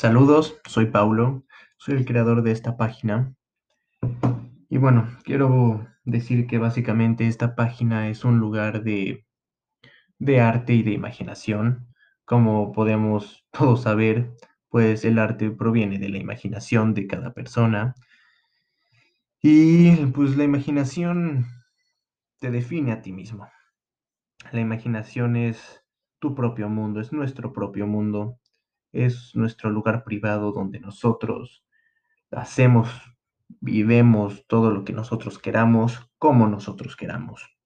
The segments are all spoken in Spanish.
Saludos, soy Paulo, soy el creador de esta página. Y bueno, quiero decir que básicamente esta página es un lugar de, de arte y de imaginación. Como podemos todos saber, pues el arte proviene de la imaginación de cada persona. Y pues la imaginación te define a ti mismo. La imaginación es tu propio mundo, es nuestro propio mundo es nuestro lugar privado donde nosotros hacemos, vivemos todo lo que nosotros queramos, como nosotros queramos.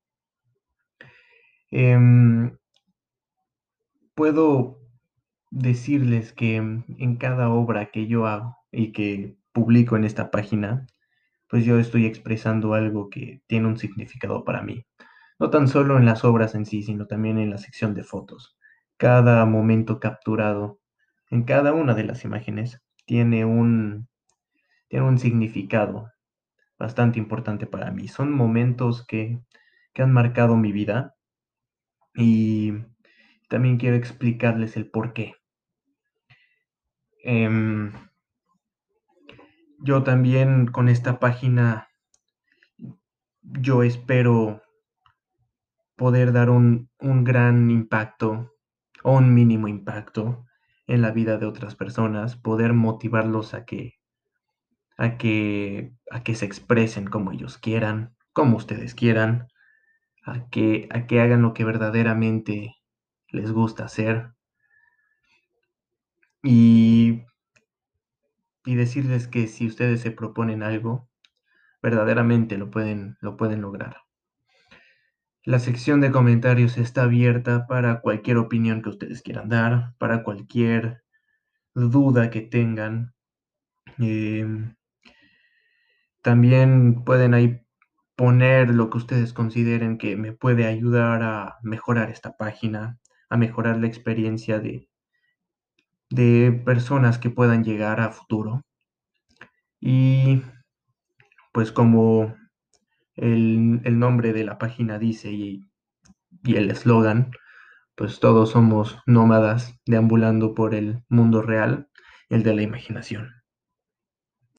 Em, puedo decirles que en cada obra que yo hago y que publico en esta página, pues yo estoy expresando algo que tiene un significado para mí. No tan solo en las obras en sí, sino también en la sección de fotos. Cada momento capturado en cada una de las imágenes tiene un, tiene un significado bastante importante para mí. Son momentos que, han marcado mi vida y también quiero explicarles el por qué. Em, yo también con esta página, yo espero poder dar un, un gran impacto o un mínimo impacto en la vida de otras personas, poder motivarlos a que, a que, a que se expresen como ellos quieran, como ustedes quieran, a que, a que hagan lo que verdaderamente les gusta hacer. Y, y decirles que si ustedes se proponen algo, verdaderamente lo pueden, lo pueden lograr. La sección de comentarios está abierta para cualquier opinión que ustedes quieran dar, para cualquier duda que tengan. Em, también pueden ahí poner lo que ustedes consideren que me puede ayudar a mejorar esta página, a mejorar la experiencia de, de personas que puedan llegar a futuro. Y pues como el, nombre de la página dice y, y el eslogan, pues todos somos nómadas deambulando por el mundo real, el de la imaginación.